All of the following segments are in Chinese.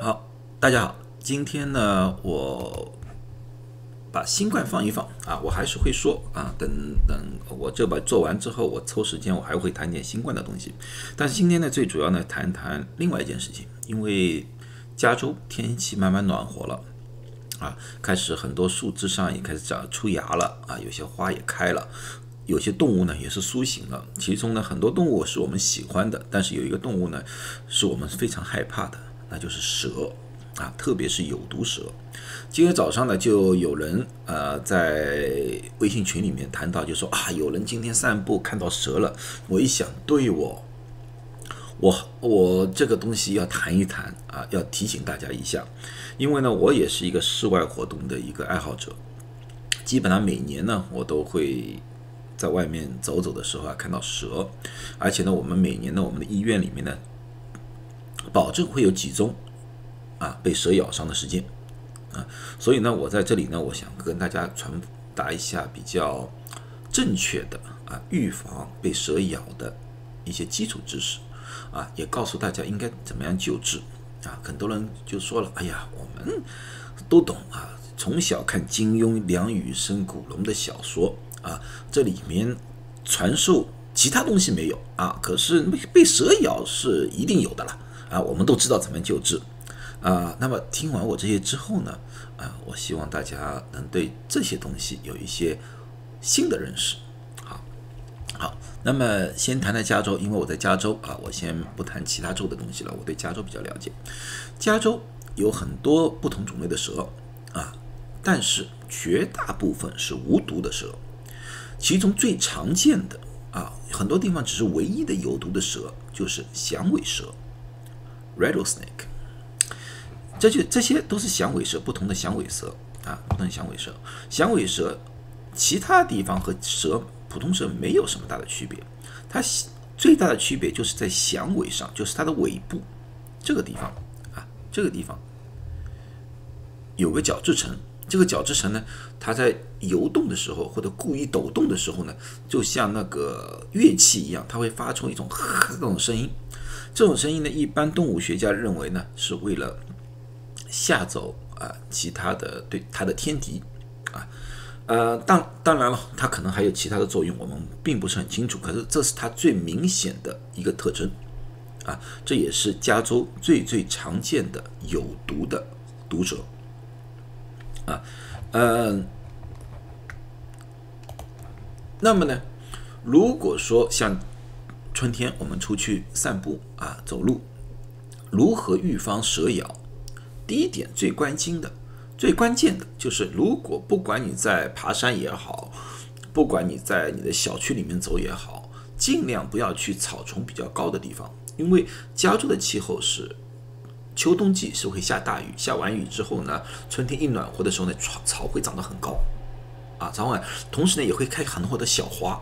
好，大家好，今天呢，我把新冠放一放啊，我还是会说啊，等等我这把做完之后，我抽时间我还会谈点新冠的东西。但是今天呢，最主要呢，谈谈另外一件事情，因为加州天气慢慢暖和了啊，开始很多树枝上也开始长出芽了啊，有些花也开了。有些动物呢也是苏醒了，其中呢很多动物是我们喜欢的，但是有一个动物呢是我们非常害怕的，那就是蛇啊，特别是有毒蛇。今天早上呢就有人呃在微信群里面谈到，就说啊有人今天散步看到蛇了。我一想，对我，我我这个东西要谈一谈啊，要提醒大家一下，因为呢我也是一个室外活动的一个爱好者，基本上每年呢我都会。在外面走走的时候啊，看到蛇，而且呢，我们每年呢，我们的医院里面呢，保证会有几宗啊被蛇咬伤的事件啊，所以呢，我在这里呢，我想跟大家传达一下比较正确的啊预防被蛇咬的一些基础知识啊，也告诉大家应该怎么样救治啊。很多人就说了，哎呀，我们都懂啊，从小看金庸、梁羽生、古龙的小说。啊，这里面传授其他东西没有啊，可是被蛇咬是一定有的了啊，我们都知道怎么救治啊。那么听完我这些之后呢，啊，我希望大家能对这些东西有一些新的认识。好，好，那么先谈谈加州，因为我在加州啊，我先不谈其他州的东西了，我对加州比较了解。加州有很多不同种类的蛇啊，但是绝大部分是无毒的蛇。其中最常见的啊，很多地方只是唯一的有毒的蛇，就是响尾蛇 （rattlesnake）。这就这些都是响尾蛇，不同的响尾蛇啊，不同的响尾蛇。响尾蛇其他地方和蛇普通蛇没有什么大的区别，它最大的区别就是在响尾上，就是它的尾部这个地方啊，这个地方有个角质层。这个角质层呢，它在游动的时候或者故意抖动的时候呢，就像那个乐器一样，它会发出一种这种声音。这种声音呢，一般动物学家认为呢，是为了吓走啊其他的对它的天敌啊。呃，当当然了，它可能还有其他的作用，我们并不是很清楚。可是这是它最明显的一个特征啊，这也是加州最最常见的有毒的毒蛇。啊，嗯，那么呢，如果说像春天我们出去散步啊，走路，如何预防蛇咬？第一点最关心的、最关键的就是，如果不管你在爬山也好，不管你在你的小区里面走也好，尽量不要去草丛比较高的地方，因为加州的气候是。秋冬季是会下大雨，下完雨之后呢，春天一暖和的时候呢，草草会长得很高，啊，早晚同时呢也会开很多的小花，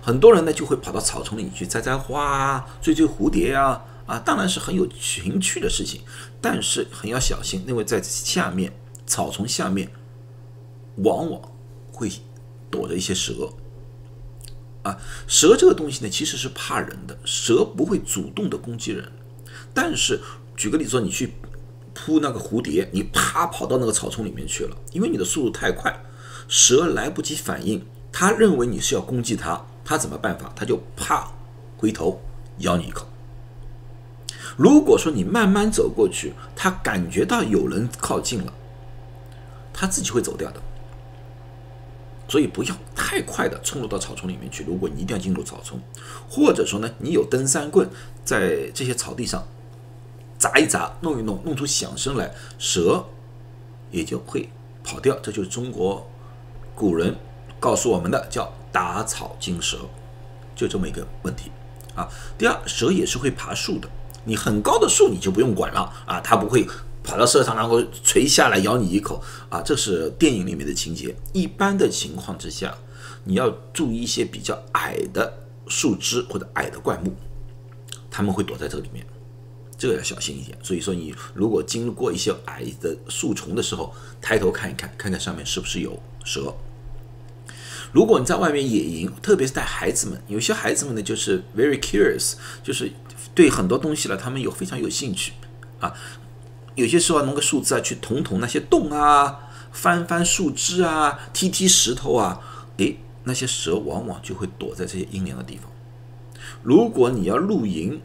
很多人呢就会跑到草丛里去摘摘花啊，追追蝴蝶呀，啊，当然是很有情趣的事情，但是很要小心，因为在下面草丛下面，往往会躲着一些蛇，啊，蛇这个东西呢其实是怕人的，蛇不会主动的攻击人，但是。举个例子说，你去扑那个蝴蝶，你啪跑到那个草丛里面去了，因为你的速度太快，蛇来不及反应，它认为你是要攻击它，它怎么办法？它就啪回头咬你一口。如果说你慢慢走过去，它感觉到有人靠近了，它自己会走掉的。所以不要太快的冲入到草丛里面去。如果你一定要进入草丛，或者说呢，你有登山棍，在这些草地上。砸一砸，弄一弄，弄出响声来，蛇也就会跑掉。这就是中国古人告诉我们的，叫打草惊蛇，就这么一个问题啊。第二，蛇也是会爬树的，你很高的树你就不用管了啊，它不会跑到树上然后垂下来咬你一口啊。这是电影里面的情节。一般的情况之下，你要注意一些比较矮的树枝或者矮的灌木，他们会躲在这里面。这个要小心一点，所以说你如果经过一些矮的树丛的时候，抬头看一看，看看上面是不是有蛇。如果你在外面野营，特别是带孩子们，有些孩子们呢就是 very curious，就是对很多东西了，他们有非常有兴趣啊。有些时候弄个树枝啊，去捅捅那些洞啊，翻翻树枝啊，踢踢石头啊，诶，那些蛇往往就会躲在这些阴凉的地方。如果你要露营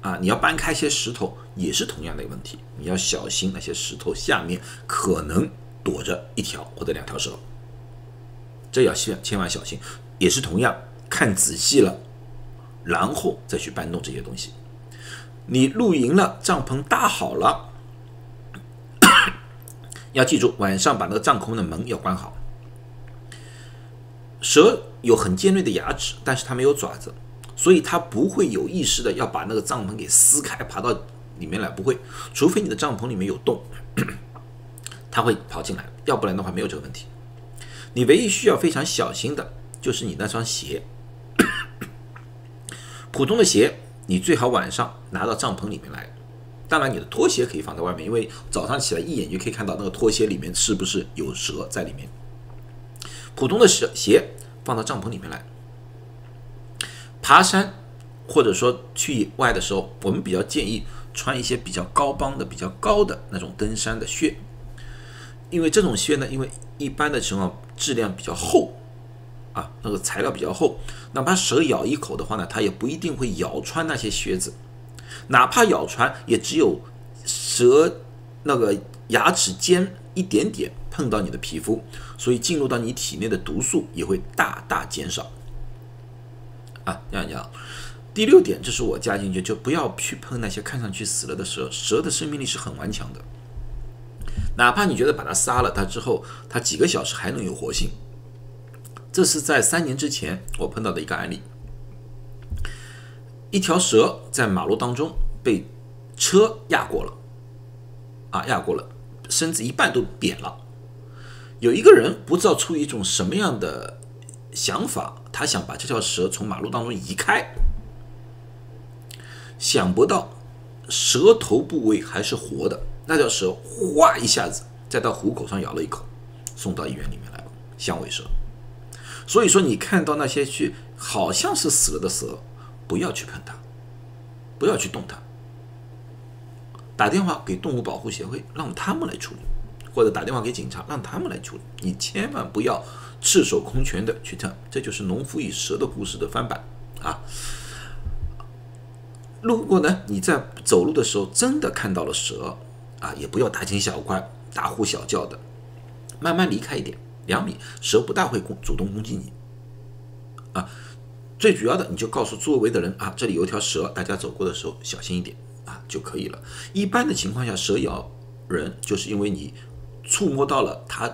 啊，你要搬开些石头，也是同样的一个问题，你要小心那些石头下面可能躲着一条或者两条蛇，这要千千万小心，也是同样看仔细了，然后再去搬动这些东西。你露营了，帐篷搭好了。要记住，晚上把那个帐篷的门要关好。蛇有很尖锐的牙齿，但是它没有爪子，所以它不会有意识的要把那个帐篷给撕开，爬到里面来，不会。除非你的帐篷里面有洞，它会跑进来，要不然的话没有这个问题。你唯一需要非常小心的就是你那双鞋，普通的鞋，你最好晚上拿到帐篷里面来。当然，你的拖鞋可以放在外面，因为早上起来一眼就可以看到那个拖鞋里面是不是有蛇在里面。普通的鞋鞋放到帐篷里面来。爬山或者说去野外的时候，我们比较建议穿一些比较高帮的、比较高的那种登山的靴，因为这种靴呢，因为一般的情况质量比较厚啊，那个材料比较厚，哪怕蛇咬一口的话呢，它也不一定会咬穿那些靴子。哪怕咬穿，也只有蛇那个牙齿尖一点点碰到你的皮肤，所以进入到你体内的毒素也会大大减少。啊，这样讲。第六点，这是我加进去，就不要去碰那些看上去死了的蛇。蛇的生命力是很顽强的，哪怕你觉得把它杀了，它之后它几个小时还能有活性。这是在三年之前我碰到的一个案例。一条蛇在马路当中被车压过了，啊，压过了，身子一半都扁了。有一个人不知道出于一种什么样的想法，他想把这条蛇从马路当中移开，想不到蛇头部位还是活的，那条蛇哗一下子再到虎口上咬了一口，送到医院里面来了，响尾蛇。所以说，你看到那些去好像是死了的蛇。不要去碰它，不要去动它。打电话给动物保护协会，让他们来处理，或者打电话给警察，让他们来处理。你千万不要赤手空拳的去碰，这就是农夫与蛇的故事的翻版啊。如果呢你在走路的时候真的看到了蛇啊，也不要大惊小怪、大呼小叫的，慢慢离开一点，两米，蛇不大会攻主动攻击你啊。最主要的，你就告诉周围的人啊，这里有一条蛇，大家走过的时候小心一点啊就可以了。一般的情况下，蛇咬人就是因为你触摸到了它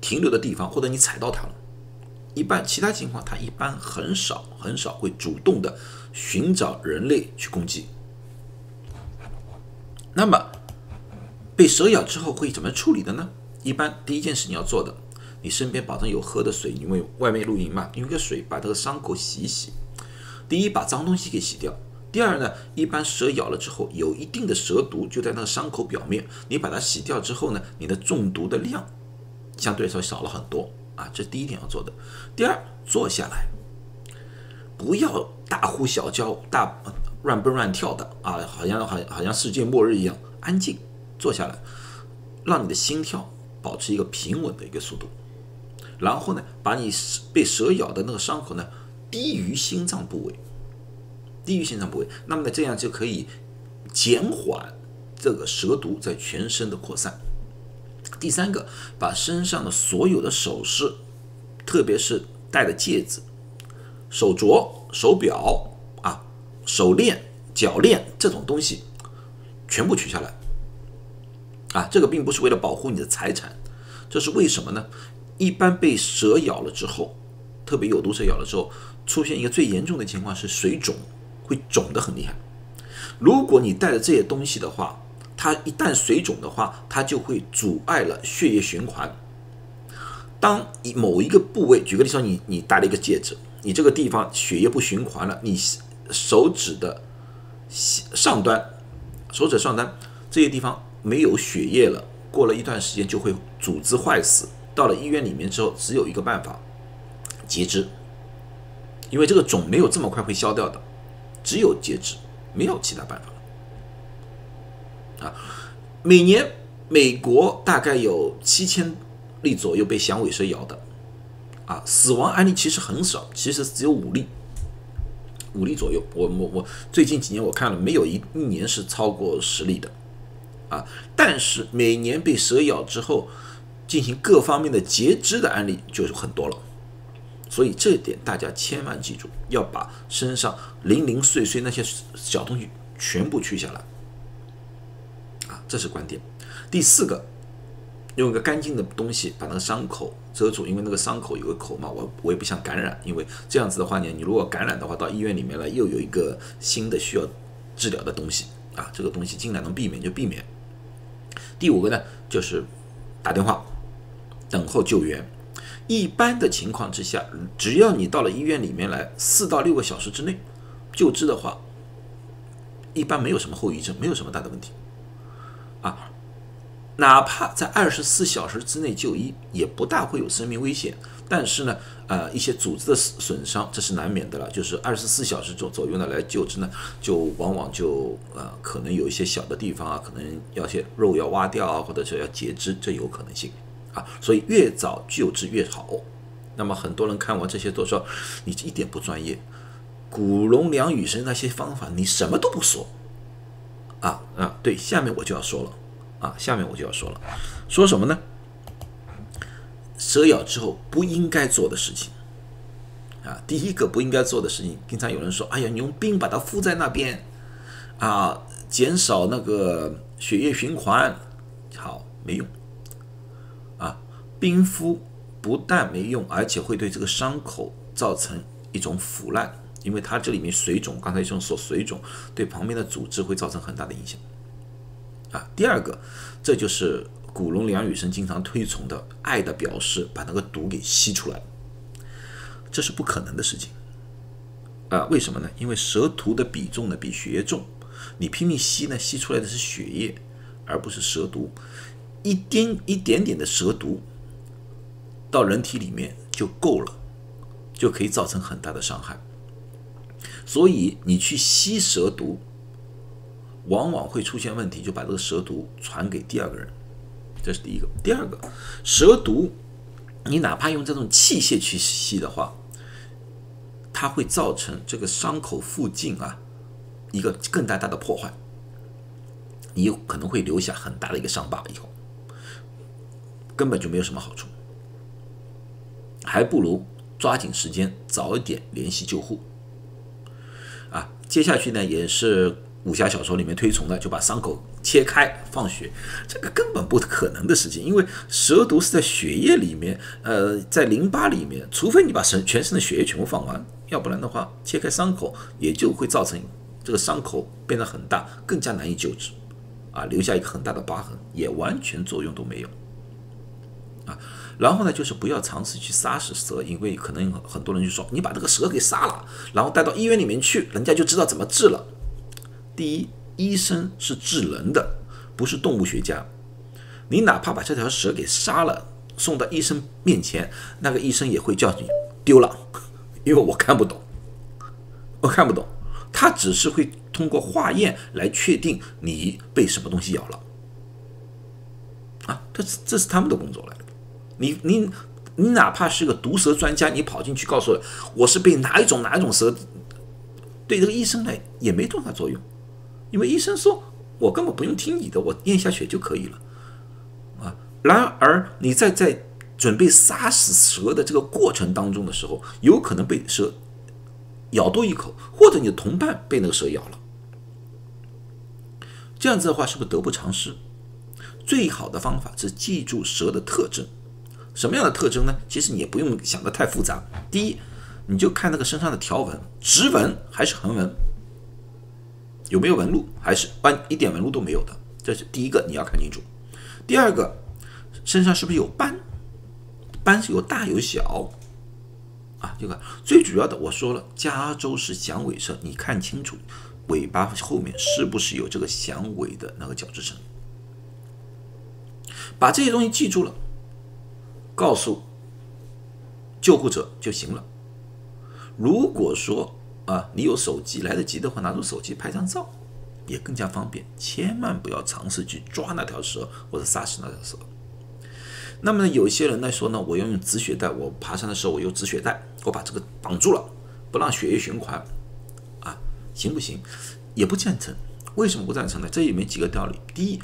停留的地方，或者你踩到它了。一般其他情况，它一般很少很少会主动的寻找人类去攻击。那么被蛇咬之后会怎么处理的呢？一般第一件事你要做的。你身边保证有喝的水，因为外面露营嘛，用个水把这个伤口洗一洗。第一，把脏东西给洗掉；第二呢，一般蛇咬了之后，有一定的蛇毒就在那个伤口表面，你把它洗掉之后呢，你的中毒的量相对来说少了很多啊。这是第一点要做的。第二，坐下来，不要大呼小叫、大乱蹦乱跳的啊，好像好好像世界末日一样，安静坐下来，让你的心跳保持一个平稳的一个速度。然后呢，把你被蛇咬的那个伤口呢低于心脏部位，低于心脏部位，那么呢这样就可以减缓这个蛇毒在全身的扩散。第三个，把身上的所有的首饰，特别是戴的戒指、手镯、手表啊、手链、脚链这种东西全部取下来。啊，这个并不是为了保护你的财产，这是为什么呢？一般被蛇咬了之后，特别有毒蛇咬了之后，出现一个最严重的情况是水肿，会肿得很厉害。如果你带着这些东西的话，它一旦水肿的话，它就会阻碍了血液循环。当某一个部位，举个例说，你你戴了一个戒指，你这个地方血液不循环了，你手指的上端、手指上端这些地方没有血液了，过了一段时间就会组织坏死。到了医院里面之后，只有一个办法，截肢，因为这个肿没有这么快会消掉的，只有截肢，没有其他办法。啊，每年美国大概有七千例左右被响尾蛇咬的，啊，死亡案例其实很少，其实只有五例，五例左右。我我我最近几年我看了，没有一一年是超过十例的，啊，但是每年被蛇咬之后进行各方面的截肢的案例就是很多了。所以这一点大家千万记住，要把身上零零碎碎那些小东西全部去下来，这是关键。第四个，用一个干净的东西把那个伤口遮住，因为那个伤口有个口嘛，我我也不想感染，因为这样子的话呢，你如果感染的话，到医院里面来又有一个新的需要治疗的东西啊，这个东西尽量能避免就避免。第五个呢，就是打电话等候救援。一般的情况之下，只要你到了医院里面来，四到六个小时之内救治的话，一般没有什么后遗症，没有什么大的问题。啊，哪怕在二十四小时之内就医，也不大会有生命危险。但是呢，呃，一些组织的损伤这是难免的了。就是二十四小时左左右呢来救治呢，就往往就呃可能有一些小的地方啊，可能要些肉要挖掉啊，或者说要截肢，这有可能性。啊，所以越早救治越好。那么很多人看完这些都说你一点不专业，古龙梁羽生那些方法你什么都不说。啊啊，对，下面我就要说了啊，下面我就要说了，说什么呢？蛇咬之后不应该做的事情啊，第一个不应该做的事情，经常有人说，哎呀，你用冰把它敷在那边啊，减少那个血液循环，好没用。啊冰敷不但没用，而且会对这个伤口造成一种腐烂，因为它这里面水肿，刚才医生说水肿对旁边的组织会造成很大的影响。啊，第二个，这就是古龙梁羽生经常推崇的爱的表示，把那个毒给吸出来，这是不可能的事情。啊，为什么呢？因为蛇毒的比重呢比血液重，你拼命吸呢，吸出来的是血液，而不是蛇毒，一点一点点的蛇毒。到人体里面就够了，就可以造成很大的伤害。所以你去吸蛇毒，往往会出现问题，就把这个蛇毒传给第二个人。这是第一个。第二个，蛇毒你哪怕用这种器械去吸的话，它会造成这个伤口附近啊一个更大大的破坏，你有可能会留下很大的一个伤疤，以后根本就没有什么好处。还不如抓紧时间，早一点联系救护。接下去呢，也是武侠小说里面推崇的，就把伤口切开放血，这个根本不可能的事情，因为蛇毒是在血液里面，呃，在淋巴里面，除非你把身全身的血液全部放完，要不然的话，切开伤口也就会造成这个伤口变得很大，更加难以救治，啊，留下一个很大的疤痕，也完全作用都没有，啊。然后呢，就是不要尝试去杀死蛇，因为可能很多人就说你把这个蛇给杀了，然后带到医院里面去，人家就知道怎么治了。第一，医生是治人的，不是动物学家。你哪怕把这条蛇给杀了，送到医生面前，那个医生也会叫你丢了，因为我看不懂，我看不懂。他只是会通过化验来确定你被什么东西咬了。啊，这是这是他们的工作了。你你你哪怕是个毒蛇专家，你跑进去告诉我我是被哪一种哪一种蛇，对这个医生来也没多大作用，因为医生说我根本不用听你的，我咽下血就可以了，啊，然而你在在准备杀死蛇的这个过程当中的时候，有可能被蛇咬多一口，或者你的同伴被那个蛇咬了，这样子的话是不是得不偿失？最好的方法是记住蛇的特征。什么样的特征呢？其实你也不用想的太复杂。第一，你就看那个身上的条纹，直纹还是横纹，有没有纹路，还是斑一点纹路都没有的，这是第一个你要看清楚。第二个，身上是不是有斑？斑是有大有小啊。这个最主要的，我说了，加州是响尾蛇，你看清楚尾巴后面是不是有这个响尾的那个角质层，把这些东西记住了。告诉救护者就行了。如果说啊，你有手机来得及的话，拿出手机拍张照，也更加方便。千万不要尝试去抓那条蛇或者杀死那条蛇。那么呢，有些人呢说呢，我要用止血带，我爬山的时候我用止血带，我把这个绑住了，不让血液循环，啊，行不行？也不赞成。为什么不赞成呢？这里面几个道理。第一，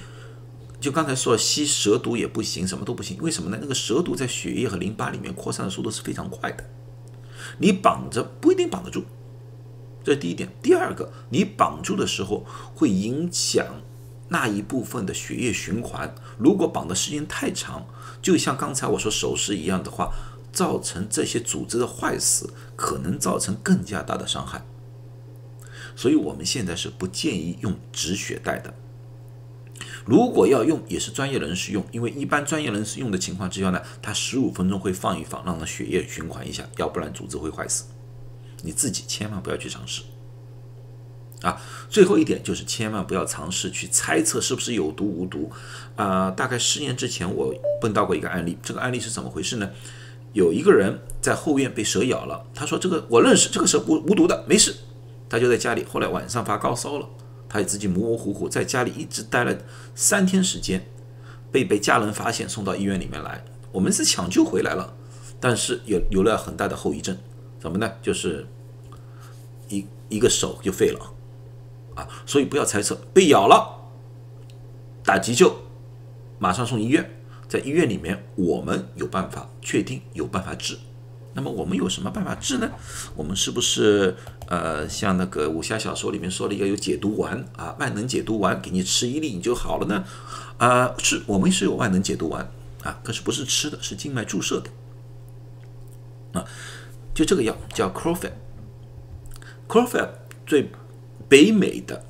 就刚才说吸蛇毒也不行，什么都不行。为什么呢？那个蛇毒在血液和淋巴里面扩散的速度是非常快的，你绑着不一定绑得住。这是第一点。第二个，你绑住的时候会影响那一部分的血液循环。如果绑的时间太长，就像刚才我说手势一样的话，造成这些组织的坏死，可能造成更加大的伤害。所以我们现在是不建议用止血带的。如果要用，也是专业人士用，因为一般专业人士用的情况之下呢，他十五分钟会放一放，让它血液循环一下，要不然组织会坏死。你自己千万不要去尝试。啊，最后一点就是千万不要尝试去猜测是不是有毒无毒。啊，大概十年之前我碰到过一个案例，这个案例是怎么回事呢？有一个人在后院被蛇咬了，他说这个我认识，这个蛇无无毒的，没事。他就在家里，后来晚上发高烧了，他也自己模模糊糊在家里一直待了三天时间，被被家人发现送到医院里面来，我们是抢救回来了，但是有有了很大的后遗症，怎么呢？就是一一个手就废了，啊，所以不要猜测被咬了，打急救，马上送医院，在医院里面我们有办法确定有办法治。那么我们有什么办法治呢？我们是不是呃像那个武侠小说里面说的要有解毒丸啊，万能解毒丸，给你吃一粒你就好了呢？啊，是我们是有万能解毒丸啊，可是不是吃的，是静脉注射的啊。就这个药叫 c r o f e c r o f e 对北美的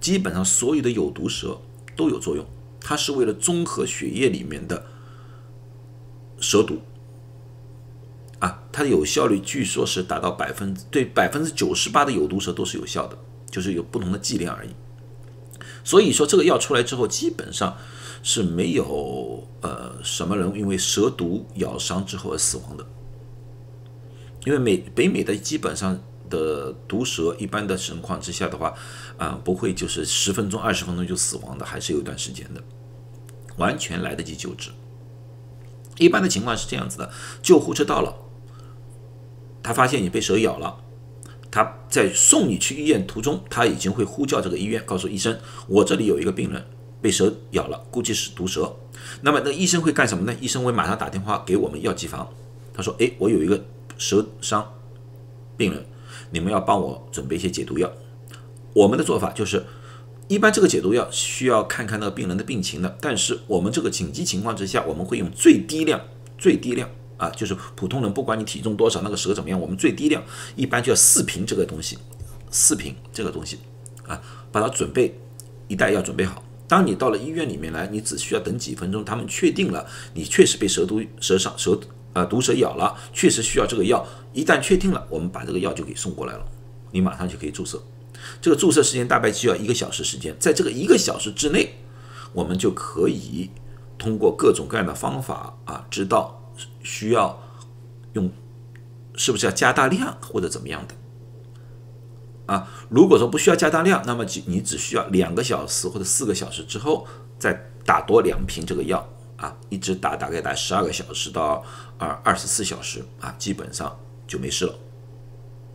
基本上所有的有毒蛇都有作用，它是为了中和血液里面的蛇毒。啊，它的有效率据说是达到百分对百分之九十八的有毒蛇都是有效的，就是有不同的剂量而已。所以说这个药出来之后，基本上是没有呃什么人因为蛇毒咬伤之后而死亡的。因为美北美的基本上的毒蛇，一般的情况之下的话，啊不会就是十分钟二十分钟就死亡的，还是有一段时间的，完全来得及救治。一般的情况是这样子的，救护车到了。他发现你被蛇咬了，他在送你去医院途中，他已经会呼叫这个医院，告诉医生，我这里有一个病人被蛇咬了，估计是毒蛇。那么那医生会干什么呢？医生会马上打电话给我们药剂房，他说：“哎，我有一个蛇伤病人，你们要帮我准备一些解毒药。”我们的做法就是，一般这个解毒药需要看看那个病人的病情的，但是我们这个紧急情况之下，我们会用最低量，最低量。啊，就是普通人，不管你体重多少，那个蛇怎么样，我们最低量一般就要四瓶这个东西，四瓶这个东西啊，把它准备一袋要准备好。当你到了医院里面来，你只需要等几分钟，他们确定了你确实被蛇毒蛇伤蛇啊毒蛇咬了，确实需要这个药。一旦确定了，我们把这个药就给送过来了，你马上就可以注射。这个注射时间大概需要一个小时时间，在这个一个小时之内，我们就可以通过各种各样的方法啊，知道。需要用，是不是要加大量或者怎么样的？啊，如果说不需要加大量，那么你你只需要两个小时或者四个小时之后再打多两瓶这个药啊，一直打大概打十二个小时到二二十四小时啊，基本上就没事了，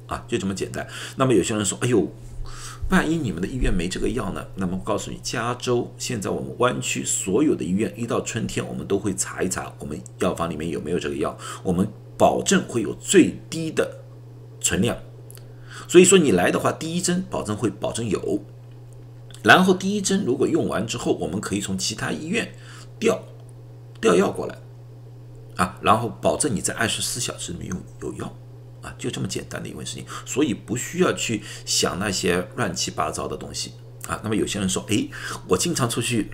啊，就这么简单。那么有些人说，哎呦。万一你们的医院没这个药呢？那么告诉你，加州现在我们湾区所有的医院，一到春天我们都会查一查，我们药房里面有没有这个药，我们保证会有最低的存量。所以说你来的话，第一针保证会保证有，然后第一针如果用完之后，我们可以从其他医院调调药过来，啊，然后保证你在二十四小时里面有有药。啊，就这么简单的一件事情，所以不需要去想那些乱七八糟的东西啊。那么有些人说，哎，我经常出去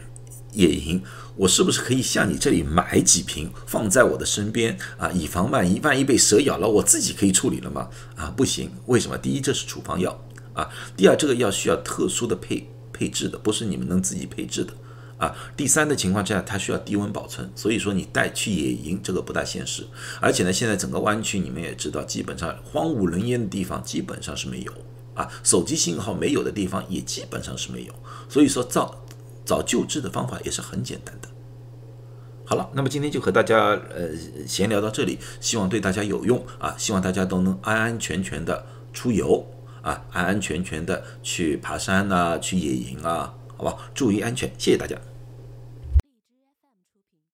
野营，我是不是可以向你这里买几瓶放在我的身边啊，以防万一，万一被蛇咬了，我自己可以处理了吗？啊，不行，为什么？第一，这是处方药啊；第二，这个药需要特殊的配配置的，不是你们能自己配置的。啊，第三的情况之下，它需要低温保存，所以说你带去野营这个不大现实。而且呢，现在整个湾区你们也知道，基本上荒无人烟的地方基本上是没有啊，手机信号没有的地方也基本上是没有。所以说找找救治的方法也是很简单的。好了，那么今天就和大家呃闲聊到这里，希望对大家有用啊，希望大家都能安安全全的出游啊，安安全全的去爬山呐，去野营啊，好吧，注意安全，谢谢大家。